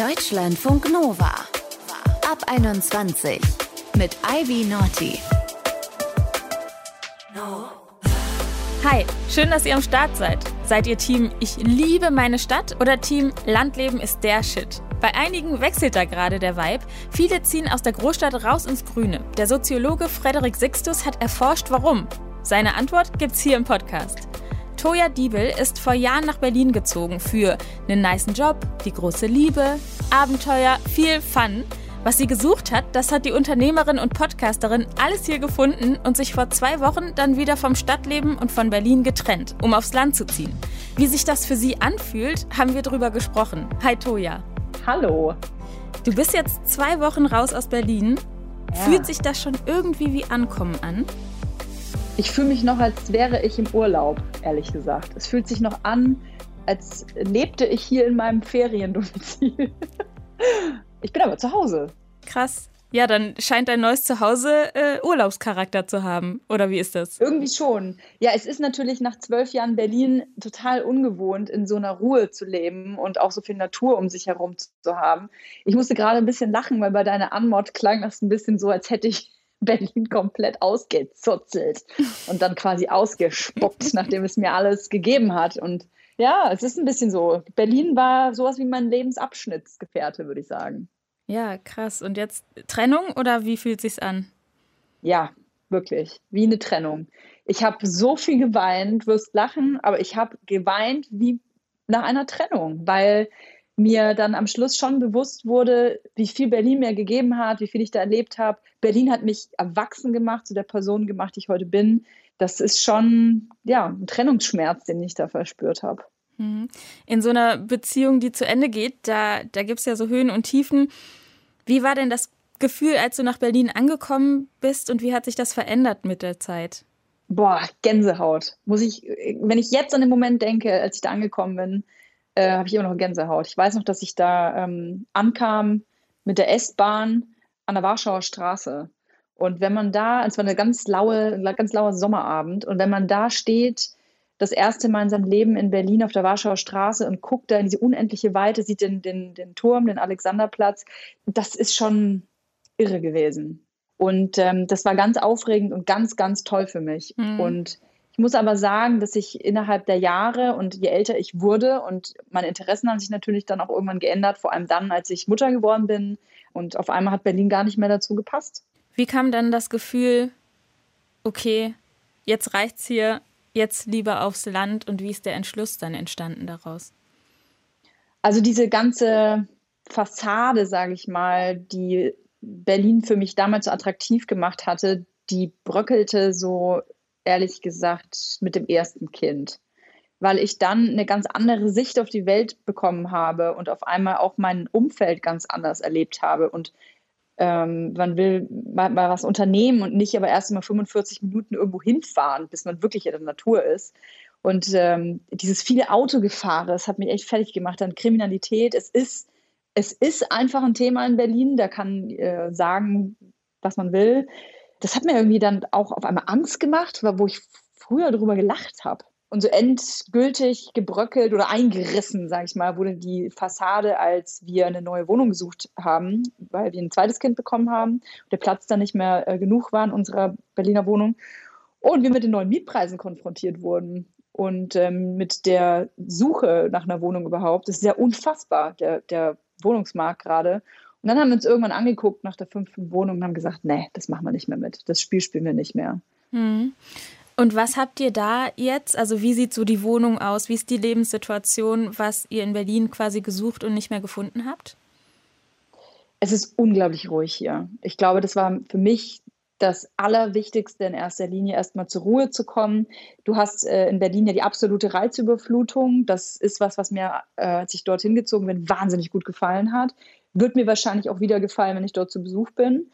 Deutschlandfunk Nova. Ab 21 mit Ivy Naughty. Hi, schön, dass ihr am Start seid. Seid ihr Team Ich liebe meine Stadt oder Team Landleben ist der Shit? Bei einigen wechselt da gerade der Vibe. Viele ziehen aus der Großstadt raus ins Grüne. Der Soziologe Frederik Sixtus hat erforscht, warum. Seine Antwort gibt's hier im Podcast. Toja Diebel ist vor Jahren nach Berlin gezogen für einen niceen Job, die große Liebe, Abenteuer, viel Fun. Was sie gesucht hat, das hat die Unternehmerin und Podcasterin alles hier gefunden und sich vor zwei Wochen dann wieder vom Stadtleben und von Berlin getrennt, um aufs Land zu ziehen. Wie sich das für sie anfühlt, haben wir drüber gesprochen. Hi Toja. Hallo. Du bist jetzt zwei Wochen raus aus Berlin. Ja. Fühlt sich das schon irgendwie wie Ankommen an? Ich fühle mich noch, als wäre ich im Urlaub, ehrlich gesagt. Es fühlt sich noch an, als lebte ich hier in meinem Feriendomizil. Ich bin aber zu Hause. Krass. Ja, dann scheint dein neues Zuhause äh, Urlaubscharakter zu haben. Oder wie ist das? Irgendwie schon. Ja, es ist natürlich nach zwölf Jahren Berlin total ungewohnt, in so einer Ruhe zu leben und auch so viel Natur um sich herum zu haben. Ich musste gerade ein bisschen lachen, weil bei deiner Anmod klang das ein bisschen so, als hätte ich Berlin komplett ausgezuzelt und dann quasi ausgespuckt, nachdem es mir alles gegeben hat. Und ja, es ist ein bisschen so. Berlin war sowas wie mein Lebensabschnittsgefährte, würde ich sagen. Ja, krass. Und jetzt Trennung oder wie fühlt sich's an? Ja, wirklich. Wie eine Trennung. Ich habe so viel geweint, wirst lachen, aber ich habe geweint wie nach einer Trennung, weil mir dann am Schluss schon bewusst wurde, wie viel Berlin mir gegeben hat, wie viel ich da erlebt habe. Berlin hat mich erwachsen gemacht, zu der Person gemacht, die ich heute bin. Das ist schon ja, ein Trennungsschmerz, den ich da verspürt habe. Mhm. In so einer Beziehung, die zu Ende geht, da, da gibt es ja so Höhen und Tiefen. Wie war denn das Gefühl, als du nach Berlin angekommen bist und wie hat sich das verändert mit der Zeit? Boah, Gänsehaut. Muss ich, wenn ich jetzt an den Moment denke, als ich da angekommen bin, äh, habe ich immer noch Gänsehaut. Ich weiß noch, dass ich da ähm, ankam mit der S-Bahn an der Warschauer Straße. Und wenn man da, es war eine ganz laue, ganz lauer Sommerabend, und wenn man da steht, das erste Mal in seinem Leben in Berlin auf der Warschauer Straße und guckt da in diese unendliche Weite, sieht den, den, den Turm, den Alexanderplatz, das ist schon irre gewesen. Und ähm, das war ganz aufregend und ganz, ganz toll für mich. Mhm. Und muss aber sagen, dass ich innerhalb der Jahre und je älter ich wurde und meine Interessen haben sich natürlich dann auch irgendwann geändert, vor allem dann, als ich Mutter geworden bin und auf einmal hat Berlin gar nicht mehr dazu gepasst. Wie kam dann das Gefühl, okay, jetzt reicht's hier, jetzt lieber aufs Land und wie ist der Entschluss dann entstanden daraus? Also diese ganze Fassade, sage ich mal, die Berlin für mich damals so attraktiv gemacht hatte, die bröckelte so ehrlich gesagt, mit dem ersten Kind, weil ich dann eine ganz andere Sicht auf die Welt bekommen habe und auf einmal auch mein Umfeld ganz anders erlebt habe und ähm, man will mal, was unternehmen und nicht aber erst mal 45 Minuten irgendwo hinfahren, bis man wirklich in der Natur ist. Und ähm, dieses viele Autogefahre, das hat mich echt fertig gemacht. Dann Kriminalität, es ist, es ist einfach ein Thema in Berlin, da kann äh, sagen, was man will das hat mir irgendwie dann auch auf einmal Angst gemacht, wo ich früher darüber gelacht habe. Und so endgültig gebröckelt oder eingerissen, sage ich mal, wurde die Fassade, als wir eine neue Wohnung gesucht haben, weil wir ein zweites Kind bekommen haben und der Platz dann nicht mehr äh, genug war in unserer Berliner Wohnung. Und wir mit den neuen Mietpreisen konfrontiert wurden und ähm, mit der Suche nach einer Wohnung überhaupt. Das ist ja unfassbar, der, der Wohnungsmarkt gerade. Und dann haben wir uns irgendwann angeguckt nach der fünften Wohnung und haben gesagt, nee, das machen wir nicht mehr mit. Das Spiel spielen wir nicht mehr. Hm. Und was habt ihr da jetzt? Also wie sieht so die Wohnung aus? Wie ist die Lebenssituation, was ihr in Berlin quasi gesucht und nicht mehr gefunden habt? Es ist unglaublich ruhig hier. Ich glaube, das war für mich das Allerwichtigste in erster Linie, erstmal zur Ruhe zu kommen. Du hast äh, in Berlin ja die absolute Reizüberflutung. Das ist was, was mir, äh, als ich dorthin gezogen bin, wahnsinnig gut gefallen hat. Wird mir wahrscheinlich auch wieder gefallen, wenn ich dort zu Besuch bin.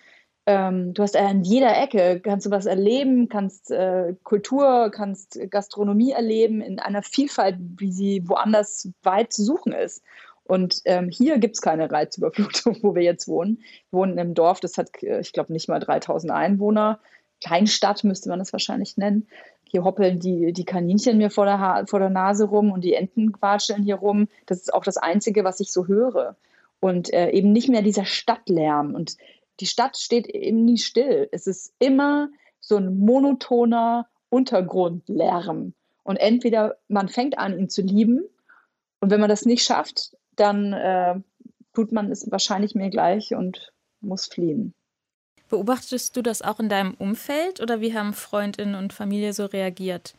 Ähm, du hast an jeder Ecke, kannst du was erleben, kannst äh, Kultur, kannst Gastronomie erleben in einer Vielfalt, wie sie woanders weit zu suchen ist. Und ähm, hier gibt es keine Reizüberflutung, wo wir jetzt wohnen. Wir wohnen im Dorf, das hat, äh, ich glaube, nicht mal 3000 Einwohner. Kleinstadt müsste man das wahrscheinlich nennen. Hier hoppeln die, die Kaninchen mir vor der, vor der Nase rum und die Enten quatscheln hier rum. Das ist auch das Einzige, was ich so höre. Und äh, eben nicht mehr dieser Stadtlärm. Und die Stadt steht eben nie still. Es ist immer so ein monotoner Untergrundlärm. Und entweder man fängt an, ihn zu lieben, und wenn man das nicht schafft, dann äh, tut man es wahrscheinlich mir gleich und muss fliehen. Beobachtest du das auch in deinem Umfeld oder wie haben Freundinnen und Familie so reagiert?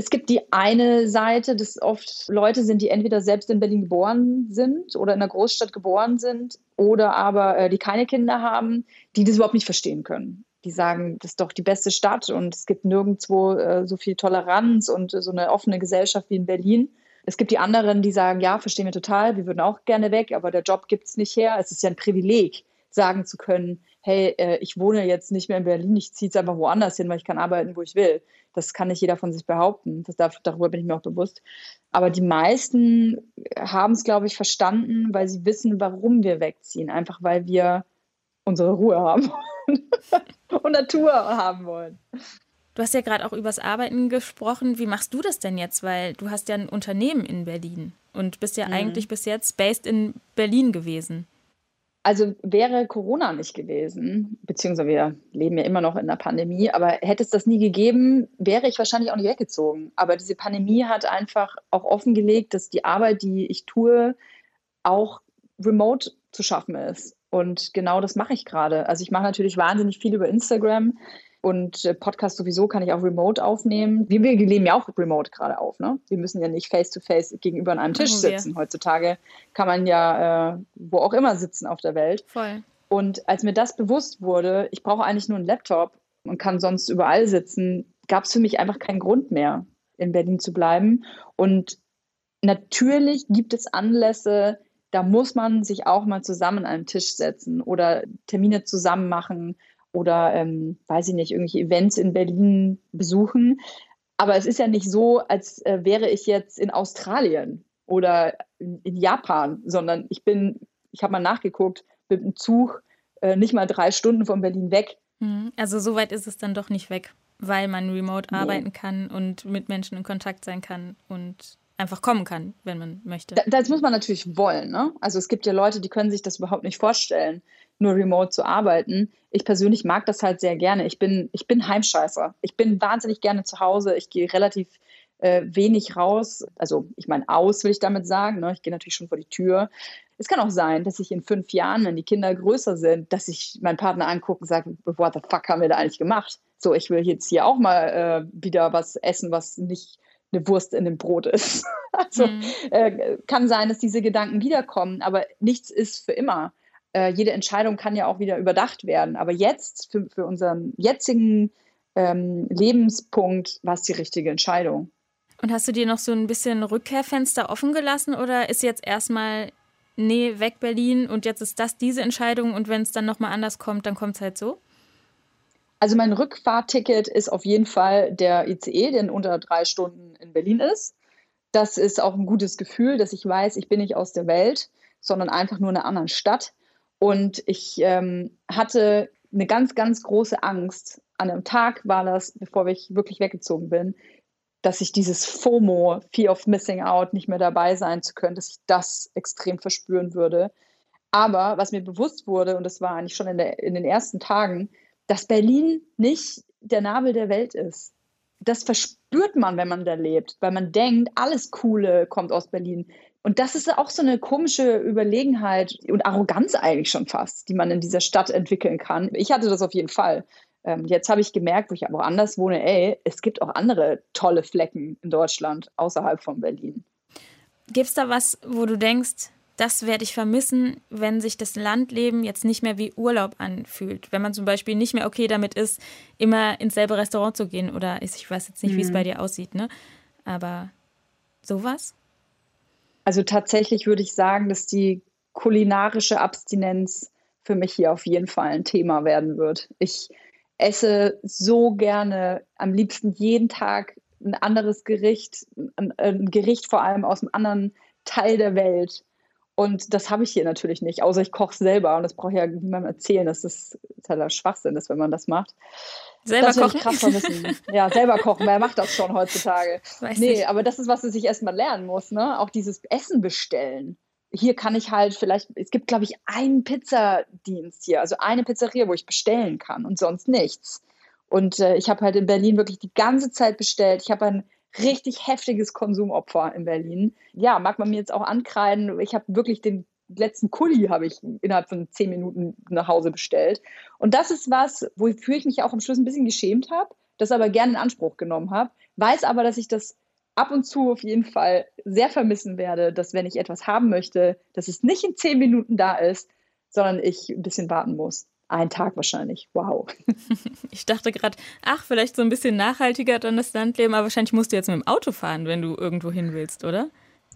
Es gibt die eine Seite, dass oft Leute sind, die entweder selbst in Berlin geboren sind oder in einer Großstadt geboren sind oder aber äh, die keine Kinder haben, die das überhaupt nicht verstehen können. Die sagen, das ist doch die beste Stadt und es gibt nirgendwo äh, so viel Toleranz und äh, so eine offene Gesellschaft wie in Berlin. Es gibt die anderen, die sagen, ja, verstehen wir total, wir würden auch gerne weg, aber der Job gibt es nicht her. Es ist ja ein Privileg, sagen zu können, hey, äh, ich wohne jetzt nicht mehr in Berlin, ich ziehe jetzt einfach woanders hin, weil ich kann arbeiten, wo ich will. Das kann nicht jeder von sich behaupten. Das darf, darüber bin ich mir auch bewusst. Aber die meisten haben es, glaube ich, verstanden, weil sie wissen, warum wir wegziehen. Einfach weil wir unsere Ruhe haben und Natur haben wollen. Du hast ja gerade auch übers Arbeiten gesprochen. Wie machst du das denn jetzt? Weil du hast ja ein Unternehmen in Berlin und bist ja mhm. eigentlich bis jetzt based in Berlin gewesen. Also wäre Corona nicht gewesen, beziehungsweise wir leben ja immer noch in der Pandemie, aber hätte es das nie gegeben, wäre ich wahrscheinlich auch nicht weggezogen. Aber diese Pandemie hat einfach auch offengelegt, dass die Arbeit, die ich tue, auch remote zu schaffen ist. Und genau das mache ich gerade. Also ich mache natürlich wahnsinnig viel über Instagram. Und äh, Podcast sowieso kann ich auch remote aufnehmen. Wir, wir nehmen ja auch remote gerade auf. Ne? Wir müssen ja nicht face-to-face -face gegenüber an einem Tisch sitzen. Heutzutage kann man ja äh, wo auch immer sitzen auf der Welt. Voll. Und als mir das bewusst wurde, ich brauche eigentlich nur einen Laptop und kann sonst überall sitzen, gab es für mich einfach keinen Grund mehr, in Berlin zu bleiben. Und natürlich gibt es Anlässe, da muss man sich auch mal zusammen an einen Tisch setzen oder Termine zusammen machen oder, ähm, weiß ich nicht, irgendwelche Events in Berlin besuchen. Aber es ist ja nicht so, als äh, wäre ich jetzt in Australien oder in, Japan, sondern ich bin, ich habe mal nachgeguckt, mit dem Zug äh, nicht mal drei Stunden von Berlin weg. Mhm. Also so weit ist es dann doch nicht weg, weil man remote nee. arbeiten kann und mit Menschen in Kontakt sein kann und einfach kommen kann, wenn man möchte. Das muss man natürlich wollen. Ne? Also es gibt ja Leute, die können sich das überhaupt nicht vorstellen, nur remote zu arbeiten. Ich persönlich mag das halt sehr gerne. Ich bin, ich bin Heimscheißer. Ich bin wahnsinnig gerne zu Hause. Ich gehe relativ äh, wenig raus. Also ich meine, aus will ich damit sagen. Ne? Ich gehe natürlich schon vor die Tür. Es kann auch sein, dass ich in fünf Jahren, wenn die Kinder größer sind, dass ich meinen Partner angucke und sage, what the fuck haben wir da eigentlich gemacht? So, ich will jetzt hier auch mal äh, wieder was essen, was nicht eine Wurst in dem Brot ist. Also mhm. äh, kann sein, dass diese Gedanken wiederkommen, aber nichts ist für immer. Äh, jede Entscheidung kann ja auch wieder überdacht werden. Aber jetzt, für, für unseren jetzigen ähm, Lebenspunkt, war es die richtige Entscheidung. Und hast du dir noch so ein bisschen Rückkehrfenster offen gelassen oder ist jetzt erstmal, nee, weg Berlin und jetzt ist das diese Entscheidung und wenn es dann nochmal anders kommt, dann kommt es halt so? Also mein Rückfahrticket ist auf jeden Fall der ICE, der in unter drei Stunden in Berlin ist. Das ist auch ein gutes Gefühl, dass ich weiß, ich bin nicht aus der Welt, sondern einfach nur in einer anderen Stadt. Und ich ähm, hatte eine ganz, ganz große Angst. An einem Tag war das, bevor ich wirklich weggezogen bin, dass ich dieses FOMO, Fear of Missing Out, nicht mehr dabei sein zu können, dass ich das extrem verspüren würde. Aber was mir bewusst wurde, und das war eigentlich schon in, der, in den ersten Tagen, dass Berlin nicht der Nabel der Welt ist. Das verspürt man, wenn man da lebt, weil man denkt, alles Coole kommt aus Berlin. Und das ist auch so eine komische Überlegenheit und Arroganz eigentlich schon fast, die man in dieser Stadt entwickeln kann. Ich hatte das auf jeden Fall. Ähm, jetzt habe ich gemerkt, wo ich aber auch anders wohne, ey, es gibt auch andere tolle Flecken in Deutschland außerhalb von Berlin. Gibt es da was, wo du denkst, das werde ich vermissen, wenn sich das Landleben jetzt nicht mehr wie Urlaub anfühlt. Wenn man zum Beispiel nicht mehr okay damit ist, immer ins selbe Restaurant zu gehen oder ich weiß jetzt nicht, mhm. wie es bei dir aussieht, ne? Aber sowas? Also tatsächlich würde ich sagen, dass die kulinarische Abstinenz für mich hier auf jeden Fall ein Thema werden wird. Ich esse so gerne, am liebsten jeden Tag ein anderes Gericht, ein, ein Gericht vor allem aus einem anderen Teil der Welt. Und das habe ich hier natürlich nicht, außer ich koche selber. Und das brauche ich ja niemandem erzählen, dass das totaler Schwachsinn ist, wenn man das macht. Selber das kochen? Krass vermissen. Ja, selber kochen. Wer macht das schon heutzutage? Weiß nee, nicht. aber das ist, was du sich erstmal lernen musst. Ne? Auch dieses Essen bestellen. hier kann ich halt vielleicht, es gibt, glaube ich, einen Pizzadienst hier, also eine Pizzeria, wo ich bestellen kann und sonst nichts. Und äh, ich habe halt in Berlin wirklich die ganze Zeit bestellt. Ich habe ein richtig heftiges Konsumopfer in Berlin. Ja, mag man mir jetzt auch ankreiden. Ich habe wirklich den letzten Kuli habe ich innerhalb von zehn Minuten nach Hause bestellt. Und das ist was, wofür ich mich auch am Schluss ein bisschen geschämt habe, das aber gerne in Anspruch genommen habe, weiß aber, dass ich das ab und zu auf jeden Fall sehr vermissen werde, dass wenn ich etwas haben möchte, dass es nicht in zehn Minuten da ist, sondern ich ein bisschen warten muss. Ein Tag wahrscheinlich. Wow. Ich dachte gerade, ach, vielleicht so ein bisschen nachhaltiger dann das Landleben, aber wahrscheinlich musst du jetzt mit dem Auto fahren, wenn du irgendwo hin willst, oder?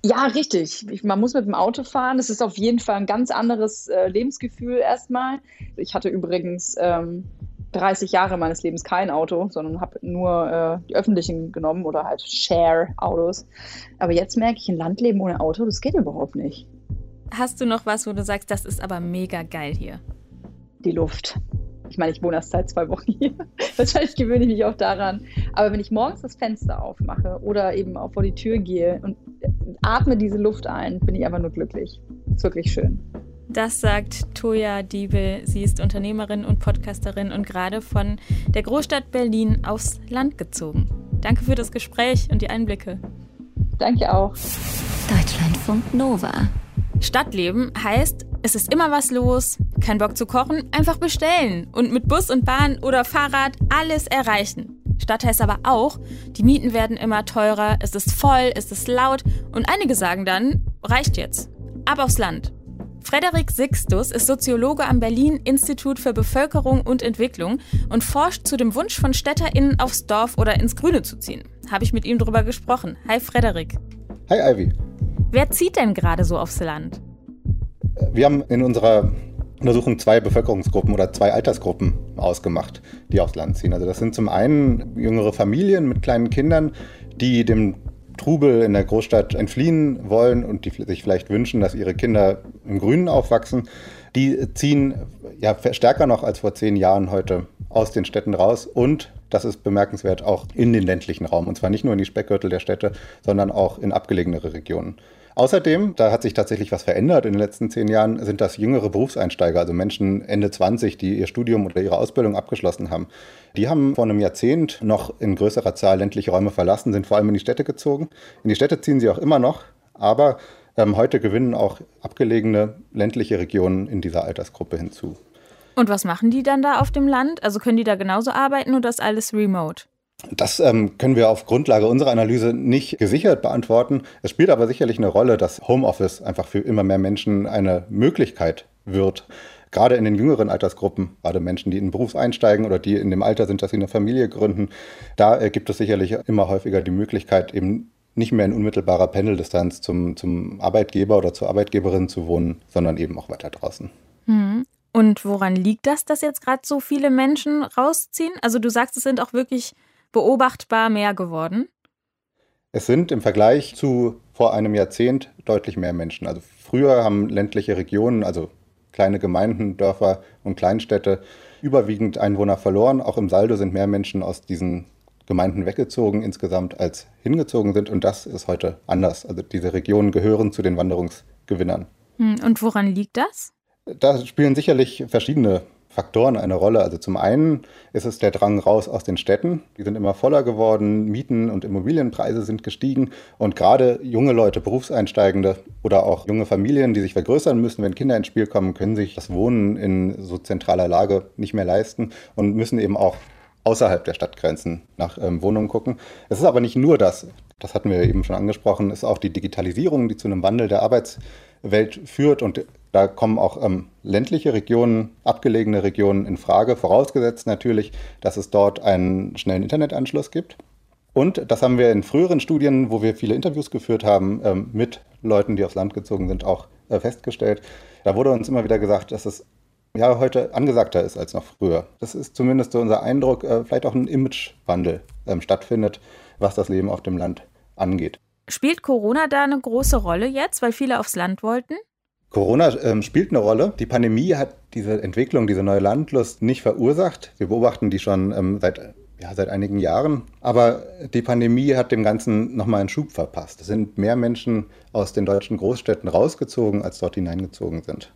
Ja, richtig. Ich, man muss mit dem Auto fahren. Das ist auf jeden Fall ein ganz anderes äh, Lebensgefühl erstmal. Ich hatte übrigens ähm, 30 Jahre meines Lebens kein Auto, sondern habe nur äh, die öffentlichen genommen oder halt Share-Autos. Aber jetzt merke ich, ein Landleben ohne Auto, das geht überhaupt nicht. Hast du noch was, wo du sagst, das ist aber mega geil hier? Die Luft. Ich meine, ich wohne erst seit zwei Wochen hier. Wahrscheinlich gewöhne ich mich auch daran. Aber wenn ich morgens das Fenster aufmache oder eben auch vor die Tür gehe und atme diese Luft ein, bin ich einfach nur glücklich. Ist wirklich schön. Das sagt Toja Diebel. Sie ist Unternehmerin und Podcasterin und gerade von der Großstadt Berlin aufs Land gezogen. Danke für das Gespräch und die Einblicke. Danke auch. Deutschlandfunk Nova. Stadtleben heißt, es ist immer was los, kein Bock zu kochen, einfach bestellen und mit Bus und Bahn oder Fahrrad alles erreichen. Stadt heißt aber auch, die Mieten werden immer teurer, es ist voll, es ist laut und einige sagen dann, reicht jetzt. Ab aufs Land. Frederik Sixtus ist Soziologe am Berlin Institut für Bevölkerung und Entwicklung und forscht zu dem Wunsch von StädterInnen aufs Dorf oder ins Grüne zu ziehen. Habe ich mit ihm darüber gesprochen. Hi Frederik. Hi Ivy. Wer zieht denn gerade so aufs Land? Wir haben in unserer Untersuchung zwei Bevölkerungsgruppen oder zwei Altersgruppen ausgemacht, die aufs Land ziehen. Also das sind zum einen jüngere Familien mit kleinen Kindern, die dem Trubel in der Großstadt entfliehen wollen und die sich vielleicht wünschen, dass ihre Kinder im Grünen aufwachsen, die ziehen ja stärker noch als vor zehn Jahren heute aus den Städten raus und das ist bemerkenswert auch in den ländlichen Raum und zwar nicht nur in die Speckgürtel der Städte, sondern auch in abgelegenere Regionen. Außerdem, da hat sich tatsächlich was verändert in den letzten zehn Jahren, sind das jüngere Berufseinsteiger, also Menschen Ende 20, die ihr Studium oder ihre Ausbildung abgeschlossen haben. Die haben vor einem Jahrzehnt noch in größerer Zahl ländliche Räume verlassen, sind vor allem in die Städte gezogen. In die Städte ziehen sie auch immer noch, aber ähm, heute gewinnen auch abgelegene ländliche Regionen in dieser Altersgruppe hinzu. Und was machen die dann da auf dem Land? Also können die da genauso arbeiten oder ist alles remote? Das ähm, können wir auf Grundlage unserer Analyse nicht gesichert beantworten. Es spielt aber sicherlich eine Rolle, dass Homeoffice einfach für immer mehr Menschen eine Möglichkeit wird. Gerade in den jüngeren Altersgruppen, gerade Menschen, die in den Beruf einsteigen oder die in dem Alter sind, dass sie eine Familie gründen, da äh, gibt es sicherlich immer häufiger die Möglichkeit, eben nicht mehr in unmittelbarer Pendeldistanz zum, zum Arbeitgeber oder zur Arbeitgeberin zu wohnen, sondern eben auch weiter draußen. Hm. Und woran liegt das, dass jetzt gerade so viele Menschen rausziehen? Also du sagst, es sind auch wirklich beobachtbar mehr geworden? Es sind im Vergleich zu vor einem Jahrzehnt deutlich mehr Menschen. Also früher haben ländliche Regionen, also kleine Gemeinden, Dörfer und Kleinstädte überwiegend Einwohner verloren. Auch im Saldo sind mehr Menschen aus diesen Gemeinden weggezogen insgesamt, als hingezogen sind. Und das ist heute anders. Also diese Regionen gehören zu den Wanderungsgewinnern. Hm, und woran liegt das? Da spielen sicherlich verschiedene Faktoren eine Rolle. Also zum einen ist es der Drang raus aus den Städten. Die sind immer voller geworden, Mieten und Immobilienpreise sind gestiegen und gerade junge Leute, Berufseinsteigende oder auch junge Familien, die sich vergrößern müssen, wenn Kinder ins Spiel kommen, können sich das Wohnen in so zentraler Lage nicht mehr leisten und müssen eben auch außerhalb der Stadtgrenzen nach ähm, Wohnungen gucken. Es ist aber nicht nur das. Das hatten wir eben schon angesprochen, ist auch die Digitalisierung, die zu einem Wandel der Arbeitswelt führt und da kommen auch ähm, ländliche Regionen, abgelegene Regionen in Frage, vorausgesetzt natürlich, dass es dort einen schnellen Internetanschluss gibt. Und das haben wir in früheren Studien, wo wir viele Interviews geführt haben, ähm, mit Leuten, die aufs Land gezogen sind, auch äh, festgestellt. Da wurde uns immer wieder gesagt, dass es ja heute angesagter ist als noch früher. Das ist zumindest so unser Eindruck, äh, vielleicht auch ein Imagewandel ähm, stattfindet, was das Leben auf dem Land angeht. Spielt Corona da eine große Rolle jetzt, weil viele aufs Land wollten? Corona ähm, spielt eine Rolle. Die Pandemie hat diese Entwicklung, diese neue Landlust nicht verursacht. Wir beobachten die schon ähm, seit ja, seit einigen Jahren. Aber die Pandemie hat dem Ganzen nochmal einen Schub verpasst. Es sind mehr Menschen aus den deutschen Großstädten rausgezogen, als dort hineingezogen sind.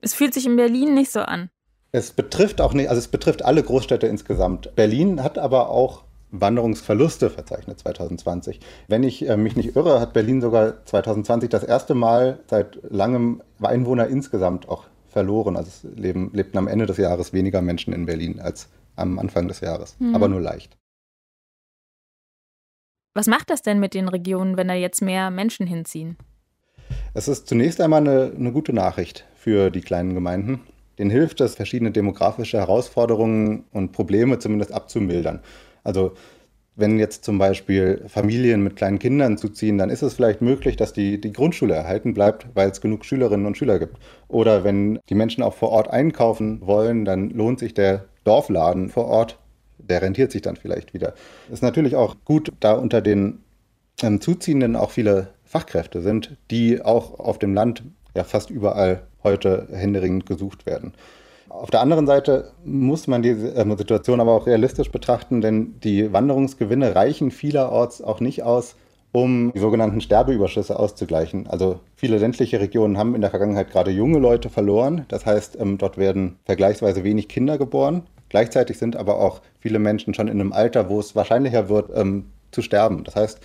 Es fühlt sich in Berlin nicht so an. Es betrifft auch nicht, also es betrifft alle Großstädte insgesamt. Berlin hat aber auch Wanderungsverluste verzeichnet 2020. Wenn ich äh, mich nicht irre, hat Berlin sogar 2020 das erste Mal seit langem Einwohner insgesamt auch verloren. Also es leben, lebten am Ende des Jahres weniger Menschen in Berlin als am Anfang des Jahres, mhm. aber nur leicht. Was macht das denn mit den Regionen, wenn da jetzt mehr Menschen hinziehen? Es ist zunächst einmal eine, eine gute Nachricht für die kleinen Gemeinden. Denen hilft es, verschiedene demografische Herausforderungen und Probleme zumindest abzumildern. Also wenn jetzt zum Beispiel Familien mit kleinen Kindern zuziehen, dann ist es vielleicht möglich, dass die, die Grundschule erhalten bleibt, weil es genug Schülerinnen und Schüler gibt. Oder wenn die Menschen auch vor Ort einkaufen wollen, dann lohnt sich der Dorfladen vor Ort, der rentiert sich dann vielleicht wieder. Ist natürlich auch gut, da unter den ähm, Zuziehenden auch viele Fachkräfte sind, die auch auf dem Land ja fast überall heute händeringend gesucht werden. Auf der anderen Seite muss man die ähm, Situation aber auch realistisch betrachten, denn die Wanderungsgewinne reichen vielerorts auch nicht aus, um die sogenannten Sterbeüberschüsse auszugleichen. Also viele ländliche Regionen haben in der Vergangenheit gerade junge Leute verloren. Das heißt, ähm, dort werden vergleichsweise wenig Kinder geboren. Gleichzeitig sind aber auch viele Menschen schon in einem Alter, wo es wahrscheinlicher wird, ähm, zu sterben. Das heißt,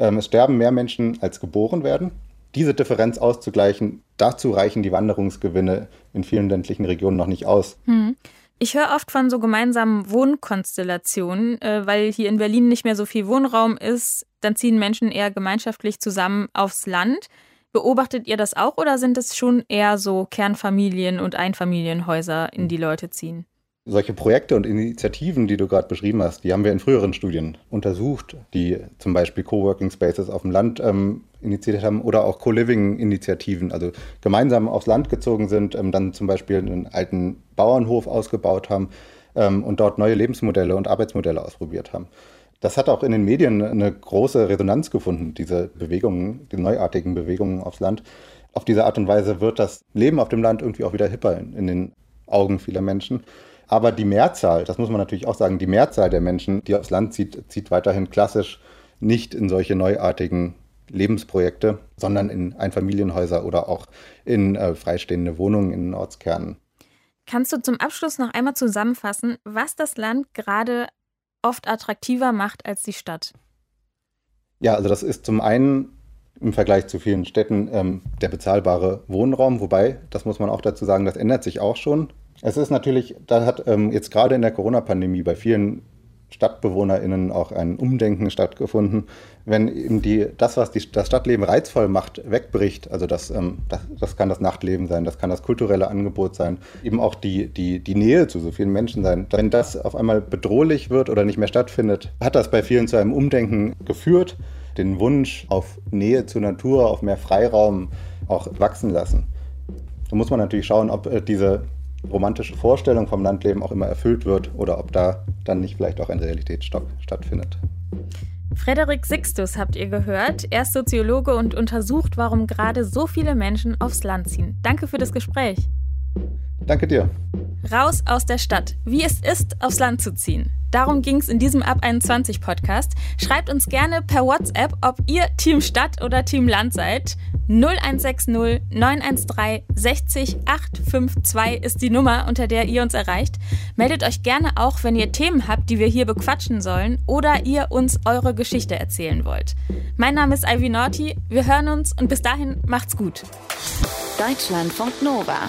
es sterben mehr Menschen, als geboren werden diese Differenz auszugleichen, dazu reichen die Wanderungsgewinne in vielen ländlichen Regionen noch nicht aus. Hm. Ich höre oft von so gemeinsamen Wohnkonstellationen, äh, weil hier in Berlin nicht mehr so viel Wohnraum ist. Dann ziehen Menschen eher gemeinschaftlich zusammen aufs Land. Beobachtet ihr das auch oder sind es schon eher so Kernfamilien und Einfamilienhäuser, in die Leute ziehen? Solche Projekte und Initiativen, die du gerade beschrieben hast, die haben wir in früheren Studien untersucht, die zum Beispiel Coworking Spaces auf dem Land ähm, initiiert haben oder auch Co-Living-Initiativen, also gemeinsam aufs Land gezogen sind, ähm, dann zum Beispiel einen alten Bauernhof ausgebaut haben ähm, und dort neue Lebensmodelle und Arbeitsmodelle ausprobiert haben. Das hat auch in den Medien eine große Resonanz gefunden, diese Bewegungen, die neuartigen Bewegungen aufs Land. Auf diese Art und Weise wird das Leben auf dem Land irgendwie auch wieder hipper in, in den Augen vieler Menschen. Aber die Mehrzahl, das muss man natürlich auch sagen, die Mehrzahl der Menschen, die aufs Land zieht, zieht weiterhin klassisch nicht in solche neuartigen Lebensprojekte, sondern in Einfamilienhäuser oder auch in äh, freistehende Wohnungen in Ortskernen. Kannst du zum Abschluss noch einmal zusammenfassen, was das Land gerade oft attraktiver macht als die Stadt? Ja, also das ist zum einen im Vergleich zu vielen Städten ähm, der bezahlbare Wohnraum, wobei, das muss man auch dazu sagen, das ändert sich auch schon. Es ist natürlich, da hat ähm, jetzt gerade in der Corona-Pandemie bei vielen StadtbewohnerInnen auch ein Umdenken stattgefunden. Wenn eben die, das, was die, das Stadtleben reizvoll macht, wegbricht, also das, ähm, das, das, kann das Nachtleben sein, das kann das kulturelle Angebot sein, eben auch die, die, die Nähe zu so vielen Menschen sein. Wenn das auf einmal bedrohlich wird oder nicht mehr stattfindet, hat das bei vielen zu einem Umdenken geführt, den Wunsch auf Nähe zur Natur, auf mehr Freiraum auch wachsen lassen. Da muss man natürlich schauen, ob äh, diese romantische Vorstellung vom Landleben auch immer erfüllt wird oder ob da dann nicht vielleicht auch ein Realitätsstock stattfindet. Frederik Sixtus habt ihr gehört. Er ist Soziologe und untersucht, warum gerade so viele Menschen aufs Land ziehen. Danke für das Gespräch. Danke dir. Raus aus der Stadt. Wie es ist, aufs Land zu ziehen. Darum ging es in diesem Ab 21 Podcast. Schreibt uns gerne per WhatsApp, ob ihr Team Stadt oder Team Land seid. 0160 913 60 852 ist die Nummer, unter der ihr uns erreicht. Meldet euch gerne auch, wenn ihr Themen habt, die wir hier bequatschen sollen oder ihr uns eure Geschichte erzählen wollt. Mein Name ist Ivy Naughty. Wir hören uns und bis dahin macht's gut. Deutschlandfunk Nova